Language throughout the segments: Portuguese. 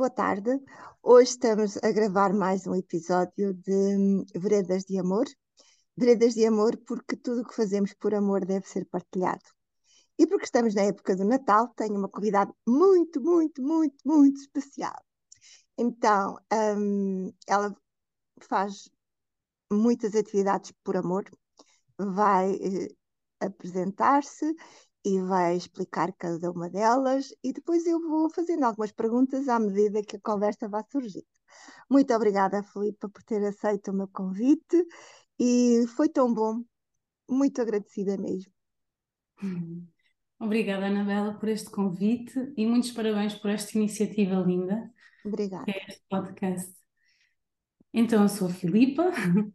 boa tarde. Hoje estamos a gravar mais um episódio de hum, Veredas de Amor. Veredas de Amor porque tudo o que fazemos por amor deve ser partilhado. E porque estamos na época do Natal, tenho uma convidada muito, muito, muito, muito especial. Então, hum, ela faz muitas atividades por amor, vai eh, apresentar-se e vai explicar cada uma delas e depois eu vou fazendo algumas perguntas à medida que a conversa vai surgindo. Muito obrigada, Filipa, por ter aceito o meu convite e foi tão bom, muito agradecida mesmo. Obrigada, Anabela, por este convite e muitos parabéns por esta iniciativa linda. Obrigada. Que é este podcast. Então, eu sou a Filipa,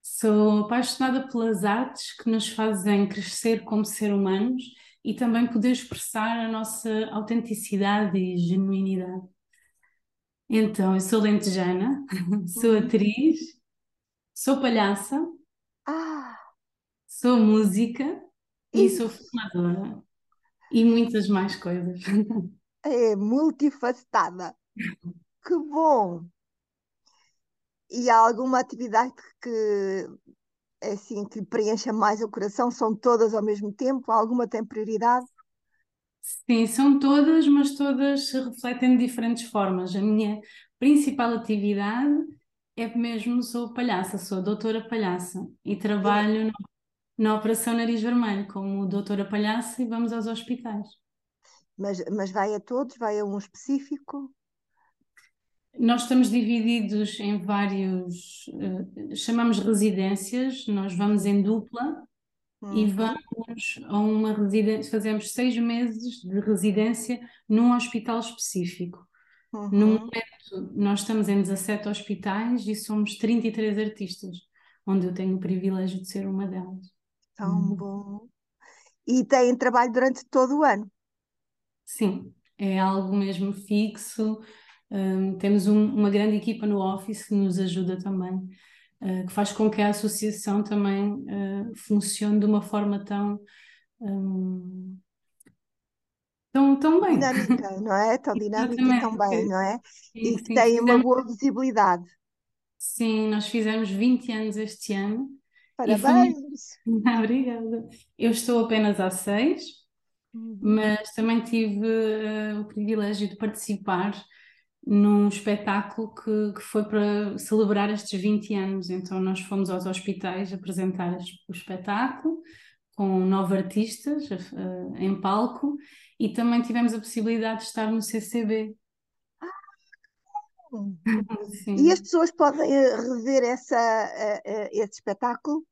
sou apaixonada pelas artes que nos fazem crescer como ser humanos e também poder expressar a nossa autenticidade e genuinidade. Então, eu sou lentejana, sou uhum. atriz, sou palhaça, ah. sou música e sou filmadora e muitas mais coisas. É multifacetada. Que bom! E há alguma atividade que assim que preencha mais o coração? São todas ao mesmo tempo? Alguma tem prioridade? Sim, são todas, mas todas se refletem de diferentes formas. A minha principal atividade é mesmo sou palhaça, sou doutora palhaça e trabalho na, na Operação Nariz Vermelho como doutora palhaça e vamos aos hospitais. Mas, mas vai a todos? Vai a um específico? Nós estamos divididos em vários, uh, chamamos residências, nós vamos em dupla uhum. e vamos a uma residência, fazemos seis meses de residência num hospital específico. Uhum. No momento, nós estamos em 17 hospitais e somos 33 artistas, onde eu tenho o privilégio de ser uma delas. Tão uhum. bom. E têm trabalho durante todo o ano? Sim, é algo mesmo fixo. Um, temos um, uma grande equipa no Office que nos ajuda também, uh, que faz com que a associação também uh, funcione de uma forma tão, um, tão, tão bem. Dinâmica, não é? Tão dinâmica e tão bem, não é? Sim, e que tem uma boa visibilidade. Sim, nós fizemos 20 anos este ano. Parabéns! Foi... Obrigada. Eu estou apenas há seis, uhum. mas também tive uh, o privilégio de participar num espetáculo que, que foi para celebrar estes 20 anos. Então, nós fomos aos hospitais apresentar o espetáculo com nove artistas uh, em palco e também tivemos a possibilidade de estar no CCB. e as pessoas podem eh, rever essa, uh, esse espetáculo?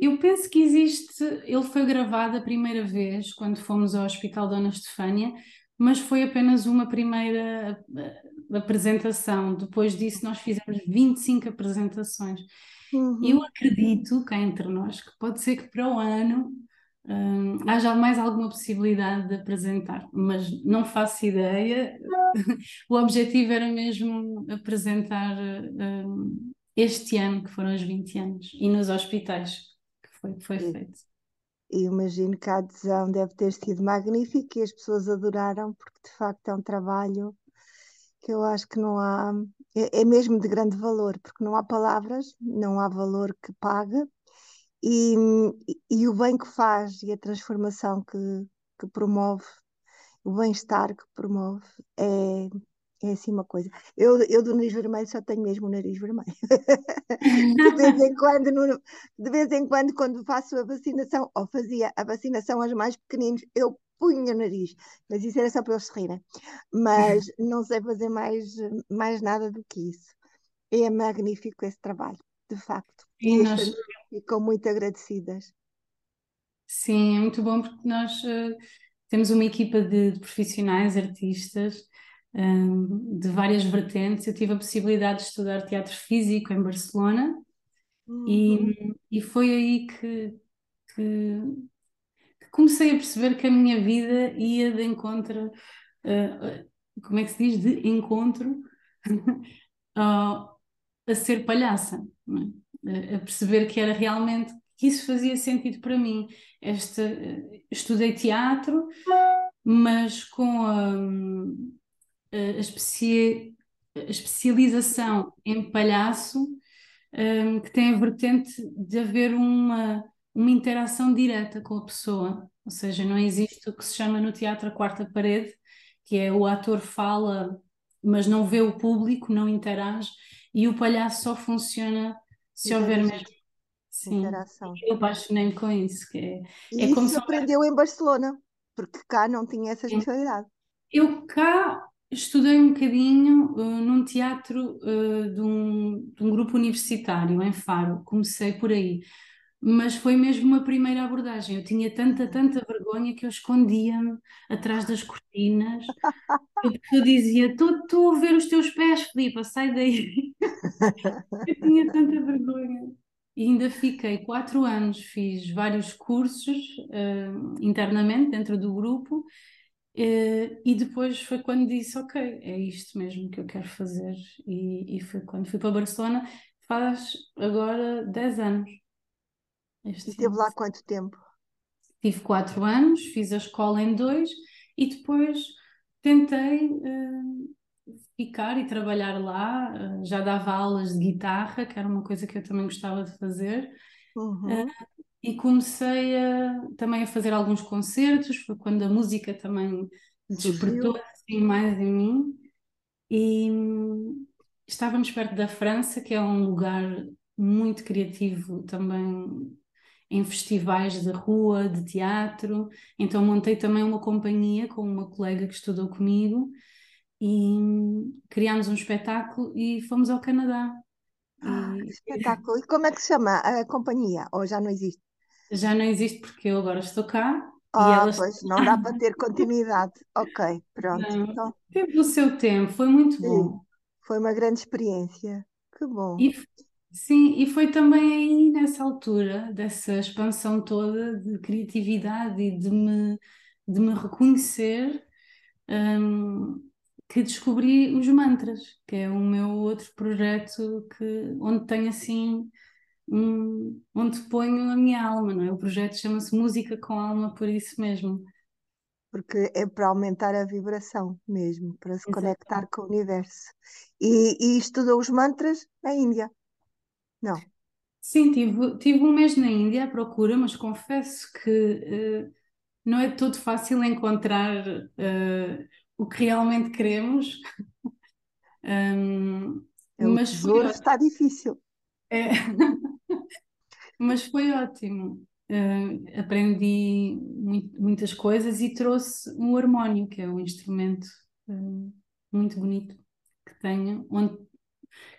Eu penso que existe. Ele foi gravado a primeira vez quando fomos ao Hospital Dona Estefânia, mas foi apenas uma primeira eh, apresentação. Depois disso, nós fizemos 25 apresentações. Uhum. Eu acredito, cá entre nós, que pode ser que para o ano um, haja mais alguma possibilidade de apresentar, mas não faço ideia. o objetivo era mesmo apresentar um, este ano, que foram os 20 anos, e nos hospitais, que foi, que foi feito. E imagino que a adesão deve ter sido magnífica e as pessoas adoraram, porque de facto é um trabalho que eu acho que não há, é, é mesmo de grande valor, porque não há palavras, não há valor que paga, e, e o bem que faz e a transformação que, que promove, o bem-estar que promove, é, é assim uma coisa. Eu, eu do nariz vermelho só tenho mesmo o nariz vermelho. de, vez em quando, no, de vez em quando, quando faço a vacinação, ou fazia a vacinação aos mais pequeninos, eu punho o nariz. Mas isso era só para eles se rirem. Mas não sei fazer mais, mais nada do que isso. É magnífico esse trabalho, de facto. E, e nós... ficam muito agradecidas. Sim, é muito bom porque nós uh, temos uma equipa de, de profissionais, artistas, um, de várias vertentes. Eu tive a possibilidade de estudar teatro físico em Barcelona uhum. e, e foi aí que, que, que, comecei a perceber que a minha vida ia de encontro, uh, como é que se diz? De encontro uh, a ser palhaça, é? a perceber que era realmente que isso fazia sentido para mim. Este, estudei teatro mas com a, a, especia, a especialização em palhaço, um, que tem a vertente de haver uma, uma interação direta com a pessoa, ou seja, não existe o que se chama no teatro a quarta parede, que é o ator fala, mas não vê o público, não interage, e o palhaço só funciona se houver mesmo. Sim, interação. eu apaixonei-me com isso. Que é, e é isso como se aprendeu em Barcelona, porque cá não tinha essa especialidade. Eu cá estudei um bocadinho uh, num teatro uh, de, um, de um grupo universitário em Faro, comecei por aí mas foi mesmo uma primeira abordagem. Eu tinha tanta, tanta vergonha que eu escondia-me atrás das cortinas. Eu, eu dizia: Estou a ver os teus pés, Filipe, sai daí. eu tinha tanta vergonha. E ainda fiquei quatro anos, fiz vários cursos uh, internamente dentro do grupo. Uh, e depois foi quando disse: Ok, é isto mesmo que eu quero fazer. E, e foi quando fui para Barcelona, faz agora 10 anos. Este e esteve lá quanto tempo? Tive quatro anos, fiz a escola em dois e depois tentei uh, ficar e trabalhar lá. Uh, já dava aulas de guitarra, que era uma coisa que eu também gostava de fazer. Uhum. Uh, e comecei a, também a fazer alguns concertos, foi quando a música também despertou assim mais em mim. E estávamos perto da França, que é um lugar muito criativo também em festivais de rua, de teatro. Então montei também uma companhia com uma colega que estudou comigo e criámos um espetáculo e fomos ao Canadá. Ah, e... espetáculo! E como é que se chama a companhia? Ou já não existe? Já não existe porque eu agora estou cá. Ah, elas... pois, não dá para ter continuidade. ok, pronto. Não, então... Teve o seu tempo, foi muito Sim, bom. Foi uma grande experiência. Que bom. E Sim, e foi também aí nessa altura, dessa expansão toda de criatividade e de me, de me reconhecer, um, que descobri os mantras, que é o meu outro projeto que, onde tenho assim, um, onde ponho a minha alma, não é? O projeto chama-se Música com Alma, por isso mesmo. Porque é para aumentar a vibração mesmo, para se Exato. conectar com o universo. E, e estudou os mantras na Índia. Não. Sim, tive, tive um mês na Índia à procura, mas confesso que uh, não é todo fácil encontrar uh, o que realmente queremos. um, é, mas tesouro foi está difícil. É. mas foi ótimo. Uh, aprendi muito, muitas coisas e trouxe um harmónio, que é um instrumento muito bonito que tenho, onde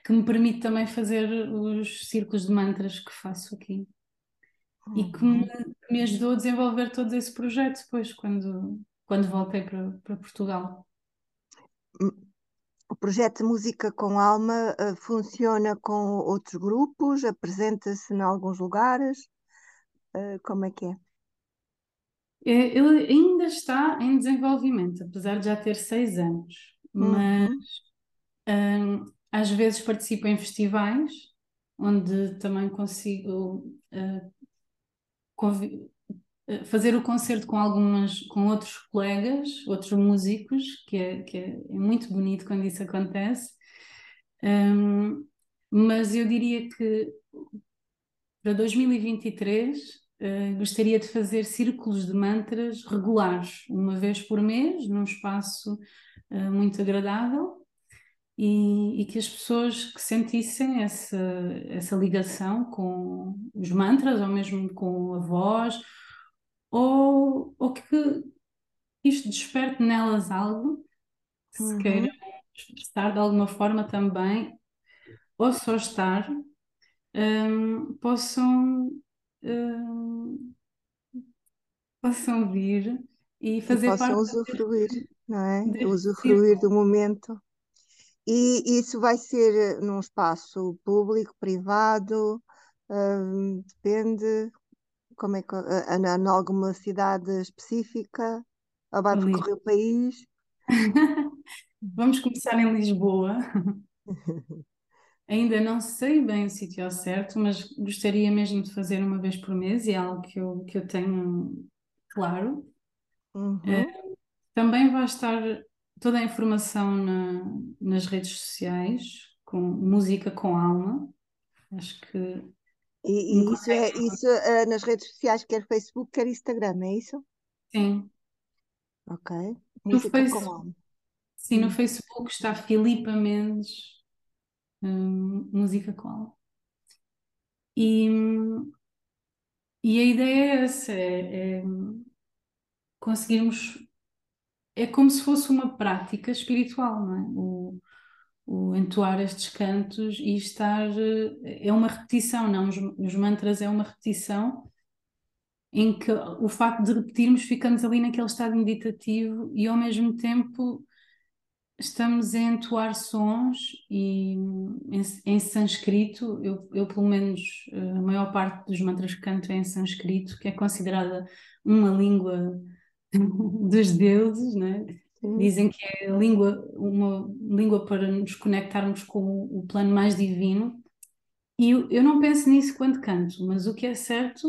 que me permite também fazer os círculos de mantras que faço aqui. Uhum. E que me, uhum. me, ajudou a desenvolver todo esse projeto depois, quando, quando voltei para, para Portugal. O projeto Música com Alma uh, funciona com outros grupos? Apresenta-se em alguns lugares? Uh, como é que é? é? Ele ainda está em desenvolvimento, apesar de já ter seis anos, mas uhum. um, às vezes participo em festivais, onde também consigo uh, fazer o concerto com algumas, com outros colegas, outros músicos, que é, que é, é muito bonito quando isso acontece. Um, mas eu diria que para 2023 uh, gostaria de fazer círculos de mantras regulares, uma vez por mês, num espaço uh, muito agradável e, e, que as pessoas que sentissem essa, essa ligação com os mantras ou mesmo com a voz ou, ou que isto desperte nelas algo que se uhum. queiram expressar de alguma forma também ou só estar um, possam um, possam vir e fazer e possam parte usufruir, não é? Usufruir do momento e isso vai ser num espaço público, privado, uh, depende, como é que, em alguma cidade específica, ou vai percorrer o país? Vamos começar em Lisboa. Ainda não sei bem o sítio ao certo, mas gostaria mesmo de fazer uma vez por mês e é algo que eu, que eu tenho claro. Uhum. Uh, Também vai estar toda a informação na, nas redes sociais, com música com alma. Acho que. E, e isso é isso uh, nas redes sociais, quer Facebook, quer Instagram, é isso? Sim. Ok. Música no alma. Sim, no. Facebook está Filipa Mendes, hum, música com alma. E, e a ideia é essa, é, é conseguirmos. É como se fosse uma prática espiritual, não é? O, o entoar estes cantos e estar. É uma repetição, não? Os, os mantras é uma repetição em que o facto de repetirmos ficamos ali naquele estado meditativo e ao mesmo tempo estamos a entoar sons e em, em sânscrito, eu, eu, pelo menos a maior parte dos mantras que canto é em sânscrito, que é considerada uma língua dos deuses, né? Dizem que é língua, uma língua para nos conectarmos com o plano mais divino. E eu, eu não penso nisso quando canto, mas o que é certo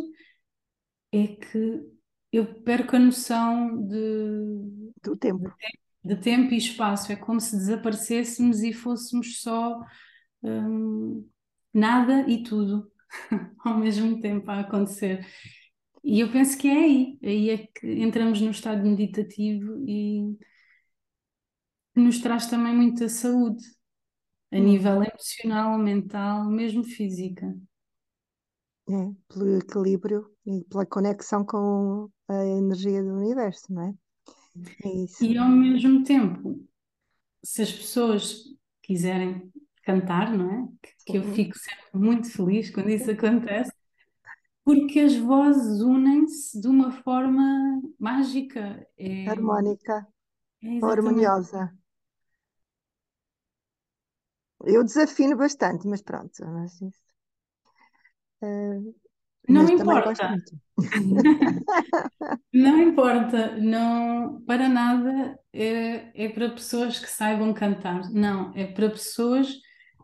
é que eu perco a noção de, do tempo. De, de tempo e espaço. É como se desaparecêssemos e fôssemos só hum, nada e tudo ao mesmo tempo a acontecer. E eu penso que é aí, aí é que entramos no estado meditativo e nos traz também muita saúde a hum. nível emocional, mental, mesmo física. É, pelo equilíbrio e pela conexão com a energia do universo, não é? É isso. E ao mesmo tempo, se as pessoas quiserem cantar, não é? Que, que eu fico sempre muito feliz quando isso acontece, porque as vozes unem-se de uma forma mágica. É, Harmónica, é harmoniosa. Eu desafino bastante, mas pronto, mas isso. Uh, não mas importa. não importa, não para nada é, é para pessoas que saibam cantar. Não, é para pessoas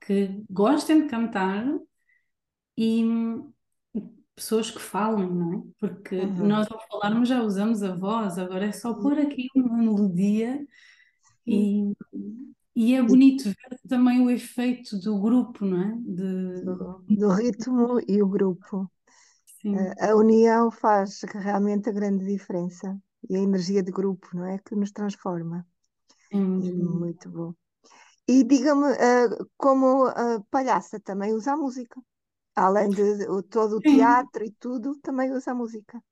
que gostem de cantar e pessoas que falam, não é? Porque uhum. nós ao falarmos já usamos a voz, agora é só pôr aqui uma melodia e, e é bonito ver também o efeito do grupo, não é? De... Do, do ritmo e o grupo. Sim. A união faz realmente a grande diferença e a energia de grupo, não é? Que nos transforma. Muito, é muito bom. E diga-me, uh, como palhaça também usa a música? Além de todo o teatro e tudo, também usa a música.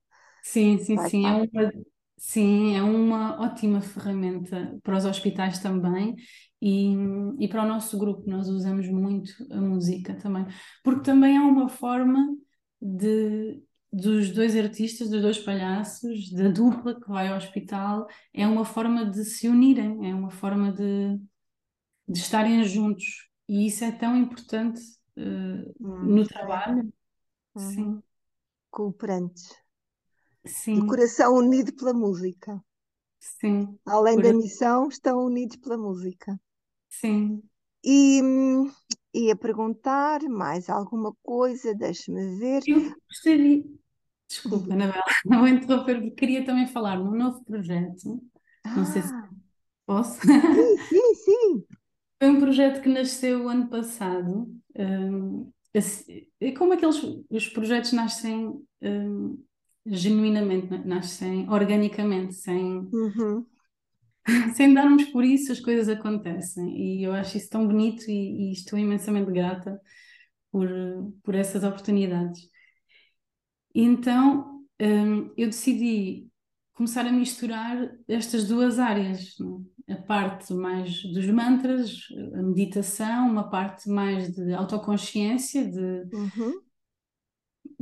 Sim, sim, Vai sim. É uma, sim, é uma ótima ferramenta para os hospitais também e, e para o nosso grupo. Nós usamos muito a música também, porque também é uma forma de, dos dois artistas, dos dois palhaços, da dupla que vai ao hospital, é uma forma de se unirem, é uma forma de, de estarem juntos. E isso é tão importante uh, no trabalho. Uhum. Sim. Cooperantes. Sim. Coração unido pela música. Sim. Além Por... da missão, estão unidos pela música. Sim. E ia perguntar mais alguma coisa, deixe-me ver. Eu gostaria, desculpa, Anabela, não vou interromper, porque queria também falar num novo projeto. Não sei se ah. posso. Sim, sim, sim. Foi um projeto que nasceu ano passado. Um, é como aqueles os projetos nascem um, genuinamente, nascem organicamente, sem, uhum. sem darmos por isso, as coisas acontecem. E eu acho isso tão bonito e, e estou imensamente grata por, por essas oportunidades. E então um, eu decidi começar a misturar estas duas áreas, é? a parte mais dos mantras, a meditação, uma parte mais de autoconsciência, de, uhum.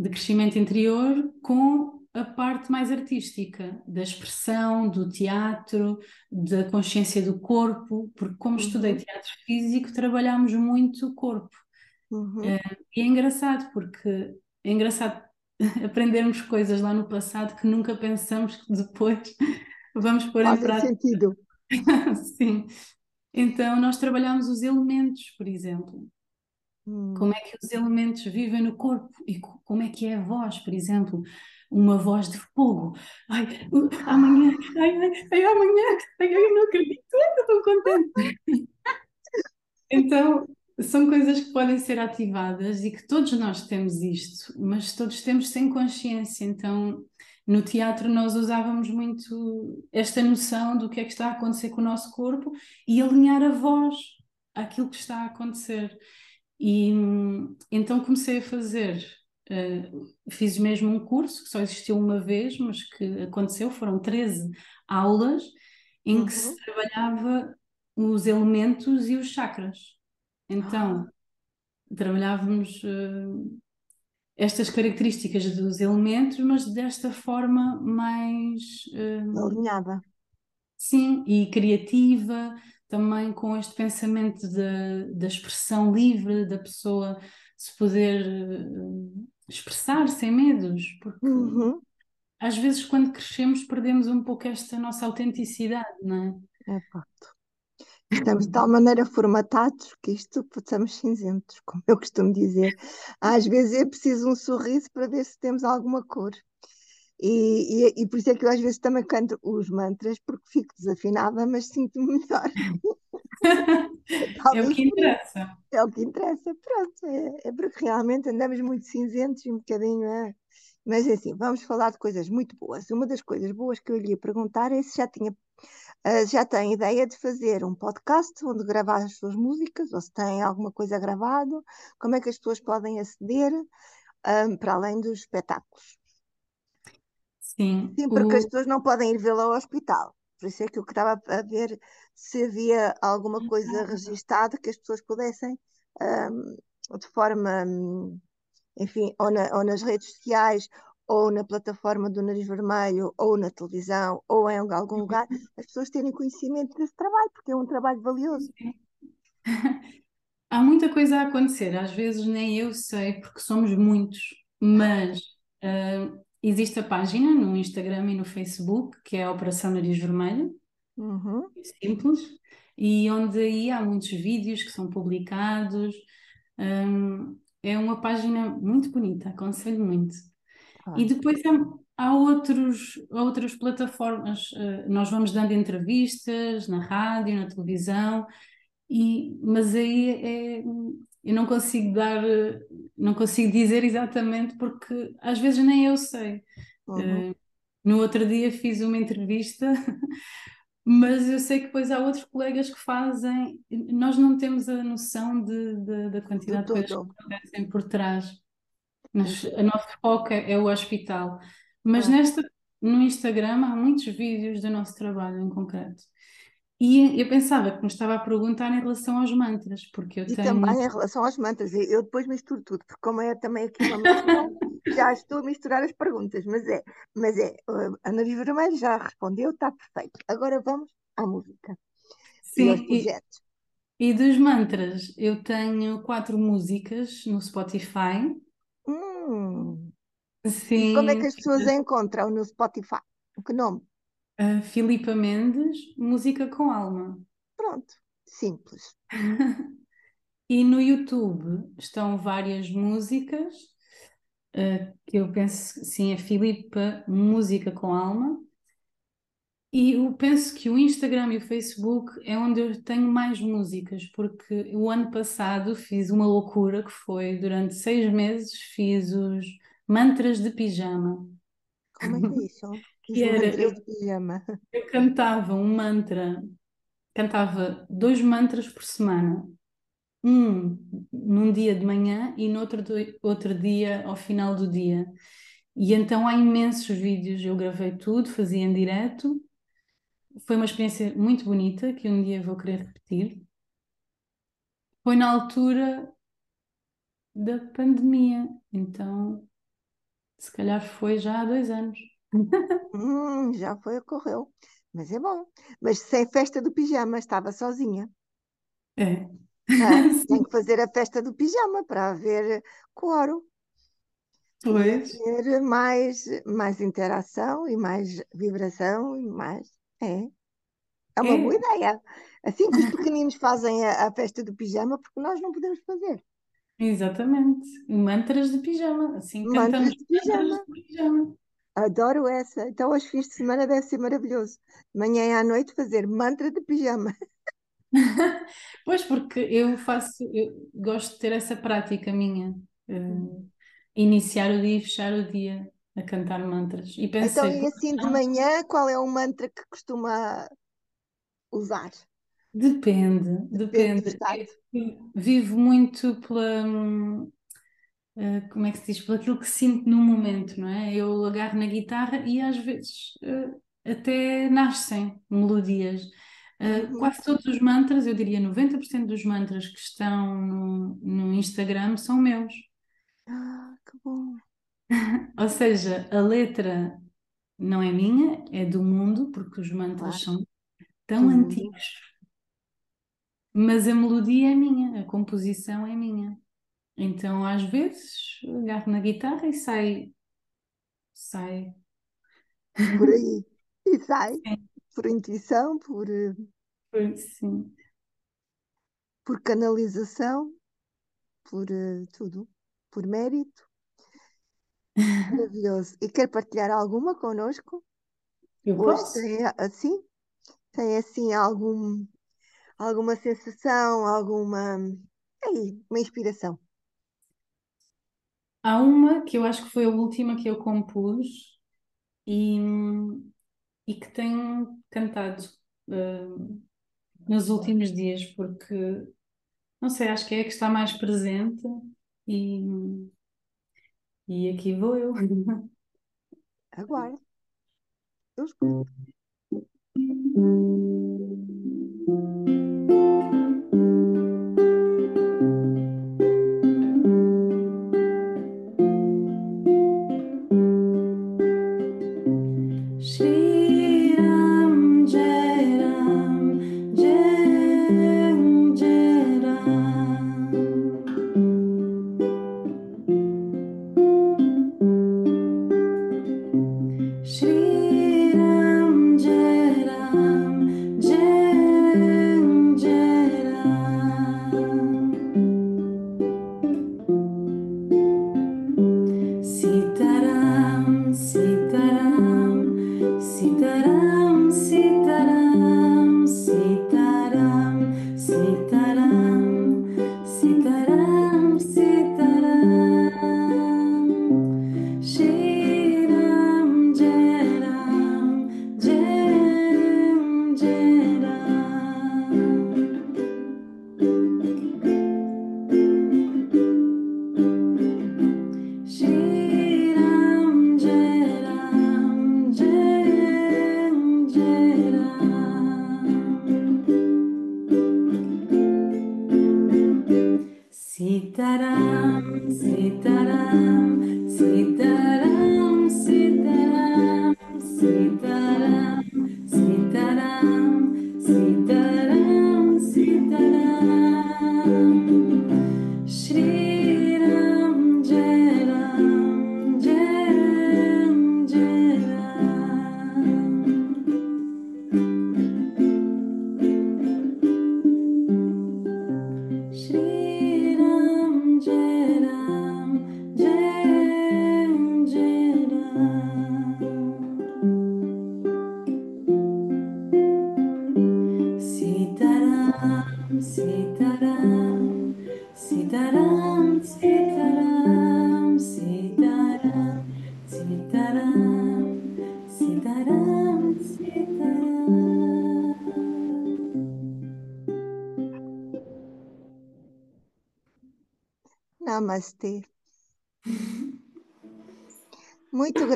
De crescimento interior, com a parte mais artística, da expressão, do teatro, da consciência do corpo, porque como uhum. estudei teatro físico, trabalhamos muito o corpo. Uhum. É, e é engraçado, porque é engraçado aprendermos coisas lá no passado que nunca pensamos que depois vamos pôr Faz em prática. sentido. Sim. Então, nós trabalhamos os elementos, por exemplo. Hum. Como é que os elementos vivem no corpo e como é que é a voz, por exemplo, uma voz de fogo. Ai, amanhã, ai, ai, ai, amanhã, ai, eu não acredito, eu estou contente. então, são coisas que podem ser ativadas e que todos nós temos isto, mas todos temos sem consciência. Então, no teatro nós usávamos muito esta noção do que é que está a acontecer com o nosso corpo e alinhar a voz àquilo que está a acontecer. E então comecei a fazer, uh, fiz mesmo um curso que só existiu uma vez, mas que aconteceu, foram 13 aulas em uhum. que se uhum. trabalhava os elementos e os chakras. Então, ah. trabalhávamos uh, estas características dos elementos, mas desta forma mais uh, alinhada. Sim, e criativa, também com este pensamento da expressão livre, da pessoa se poder uh, expressar sem medos, porque uhum. às vezes quando crescemos perdemos um pouco esta nossa autenticidade, não é? É facto. Estamos de tal maneira formatados que isto passamos cinzentos, como eu costumo dizer. Às vezes é preciso um sorriso para ver se temos alguma cor. E, e, e, por isso é que eu às vezes também canto os mantras, porque fico desafinada, mas sinto-me melhor. é o que interessa. É o que interessa, pronto. É, é, porque realmente andamos muito cinzentos e um bocadinho. É. Mas é assim, vamos falar de coisas muito boas. Uma das coisas boas que eu lhe ia perguntar é se já tinha. Uh, já tem ideia de fazer um podcast onde gravar as suas músicas, ou se tem alguma coisa gravado, como é que as pessoas podem aceder um, ah, para além dos espetáculos? Sim, Sim, porque o... as pessoas não podem ir vê-la ao hospital. Por isso é que eu estava a ver se havia alguma coisa registada que as pessoas pudessem, um, de forma, enfim, ou, na, ou, nas redes sociais, ou na plataforma do Nariz Vermelho, ou na televisão, ou em algum lugar, as pessoas terem conhecimento desse trabalho, porque é um trabalho valioso. Há muita coisa a acontecer, às vezes nem eu sei, porque somos muitos, mas uh, Existe a página no Instagram e no Facebook, que é a Operação Nariz Vermelho, uhum. simples, e onde aí há muitos vídeos que são publicados. Um, é uma página muito bonita, aconselho muito. Ah. E depois há, há, outros, outras plataformas, uh, nós vamos dando entrevistas na rádio, na televisão, e, mas aí é, eu não consigo dar, não consigo dizer exatamente porque às vezes nem eu sei. Uhum. Uh, no outro dia fiz uma entrevista, mas eu sei que depois há outros colegas que fazem, nós não temos a noção de, de da quantidade de, coisas que acontecem por trás. Mas, a nosso foco é, é o hospital. Mas ah. nesta, no Instagram há muitos vídeos do nosso trabalho em concreto. E eu pensava que me estava a perguntar em relação aos mantras, porque eu e tenho. também em relação aos mantras, eu depois misturo tudo, porque como é também aqui uma mistura, já estou a misturar as perguntas, mas é, mas é, a Ana Vermelho já respondeu, está perfeito. Agora vamos à música. Sim, e. E, dos mantras, eu tenho quatro músicas no Spotify. Hum. Sim. E como é que as pessoas a encontram no Spotify? O que nome? Uh, Filipa Mendes, Música com Alma. Pronto, simples. e no YouTube estão várias músicas, uh, que eu penso, sim, é Filipa Música com Alma. E eu penso que o Instagram e o Facebook é onde eu tenho mais músicas, porque o ano passado fiz uma loucura que foi, durante seis meses, fiz os mantras de pijama. Como é que é isso? que era, eu, eu cantava um mantra, cantava dois mantras por semana, um num dia de manhã e no outro, outro dia ao final do dia. E então há imensos vídeos, eu gravei tudo, fazia em direto. Foi uma experiência muito bonita que um dia vou querer repetir. Foi na altura da pandemia, então se calhar foi já há dois anos. Hum, já foi, ocorreu. Mas é bom. Mas sem festa do pijama, estava sozinha. É. Ah, tem que fazer a festa do pijama para haver coro. Pois. Ter mais, mais interação e mais vibração e mais. É. É uma é. boa ideia. Assim que os pequeninos fazem a, a, festa do pijama, porque nós não podemos fazer. Exatamente. Mantras de pijama. Assim Mantras cantamos de mantras pijama. de pijama. Adoro essa. Então, aos fins de semana deve ser maravilhoso. De manhã e à noite fazer mantra de pijama. Pois, porque eu faço, eu gosto de ter essa prática minha, eh, iniciar o dia e fechar o dia a cantar mantras. E Então, pensei, e por assim de não? manhã, qual é o mantra que costuma usar? Depende, Depende depende. vivo muito pela, eh, como é que se diz, por aquilo que sinto no momento, não é? Eu agarro na guitarra e às vezes eh, até nascem melodias. Uhum. quase todos os mantras, eu diria 90% dos mantras que estão no, no Instagram são meus. Ah, que bom. Ou seja, a letra não é minha, é do mundo, porque os mantras Claro, são do tão mundo. antigos, mas a melodia é minha, a composição é minha. Então, às vezes, agarro na guitarra e sai, sai. Por aí. E sai. Sim, Por intuição, por, eh, sim. por canalização, por eh, tudo. Por mérito. Maravilhoso. E quer partilhar alguma connosco? Eu Hoje posso? tem assim? Tem assim algum, alguma sensação, alguma, aí, uma inspiração? Há uma que eu acho que foi a última que eu compus e, e que tenho cantado eh, nos últimos dias, porque não sei, acho que é a que está mais presente e, e aqui vou eu. Agora, eu escuto.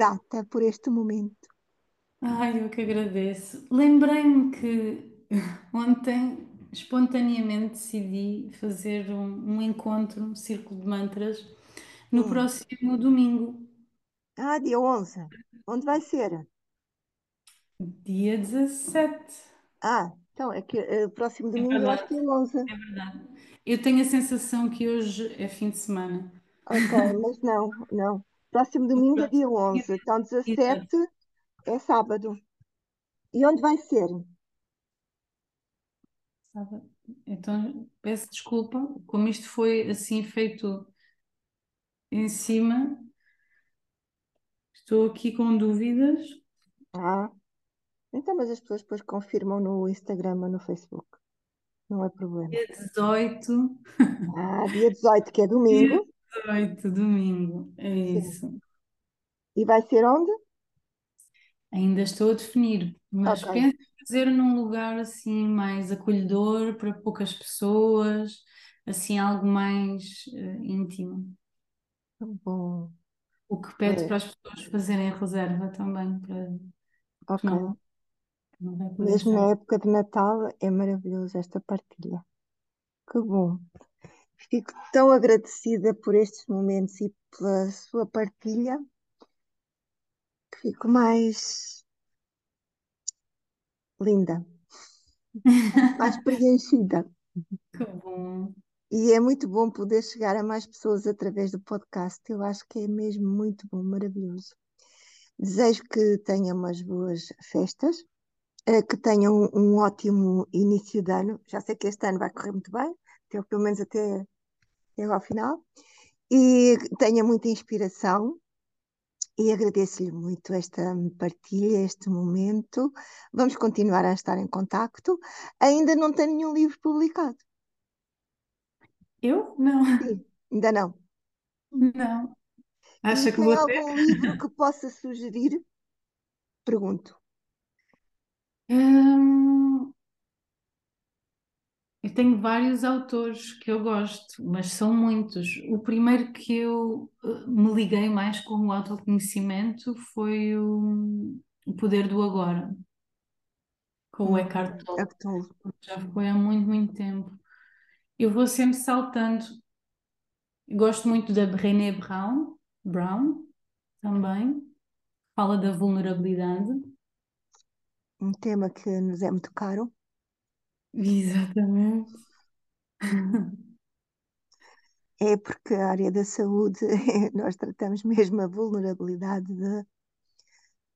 Grata por este momento. Ai, eu que agradeço. Lembrei-me que ontem, espontaneamente, decidi fazer um, um encontro, um círculo de mantras, no Hum. próximo domingo, Ah, dia 11. Onde vai ser? dia 17. Ah, então é que eh, próximo É domingo eu acho que é verdade, 11. é verdade. Eu tenho a sensação que hoje é fim de semana. Ok, mas não, não. Próximo domingo é dia próximo dia 11. Então 17 exato. é sábado. E onde vai ser? Sábado. Então peço desculpa, como isto foi assim feito em cima, estou aqui com dúvidas. Ah, então, mas as pessoas depois confirmam no Instagram ou no Facebook. Não é problema. Dia 18. Ah, dia 18, que é domingo. Dia 18, domingo, é isso. E vai ser onde? Ainda estou a definir, mas Ok. penso em fazer num lugar assim mais acolhedor para poucas pessoas, assim algo mais eh, íntimo. Bom, O que pede é, para as pessoas fazerem reserva também, para, não, não Mesmo na época de Natal é maravilhoso esta partilha. Que bom. Fico tão agradecida por estes momentos e pela sua partilha fico mais linda, mais preenchida. Que bom. E é muito bom poder chegar a mais pessoas através do podcast. Eu acho que é mesmo muito bom, maravilhoso. Desejo que tenha umas boas festas, eh, que tenha um, um ótimo início de ano. Já sei que este ano vai correr muito bem, até, pelo menos até, até ao final. E tenha muita inspiração. E agradeço-lhe muito esta partilha, este momento. Vamos continuar a estar em contacto. Ainda não tenho nenhum livro publicado. Eu? Não, Sim, ainda não. não. E Acha que tem vou ter? algum livro que possa sugerir? Pergunto. Hum, eu tenho vários autores que eu gosto, mas são muitos. O primeiro que eu eh, me liguei mais com o autoconhecimento foi o, o Poder do Agora, com o Hum, Eckhart é Tolle. Já foi há muito, muito tempo. Eu vou sempre saltando. Gosto muito da Brené Brown, Brown também. Fala da vulnerabilidade. um tema que nos é muito caro. Exatamente. É porque a área da saúde, nós tratamos mesmo a vulnerabilidade da,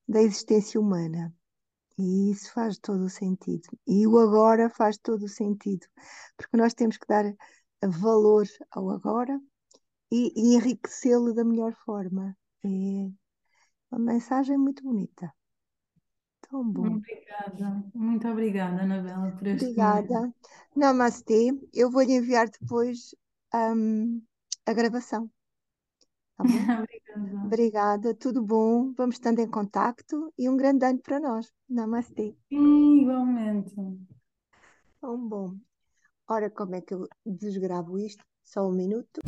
da existência humana. E isso faz todo o sentido. E o agora faz todo o sentido. Porque nós temos que dar valor ao agora e, e enriquecê-lo da melhor forma. É uma mensagem muito bonita. Tão bom. Obrigada, muito obrigada, Anabela, por este momento. Obrigada. Namastê. Eu vou-lhe enviar depois hum, a gravação. Tá? Obrigada. Obrigada, tudo bom. Vamos estando em contacto e um grande ano para nós. Namastê. Sim, igualmente. Tão bom. Ora, como é que eu desgravo isto? Só um minuto.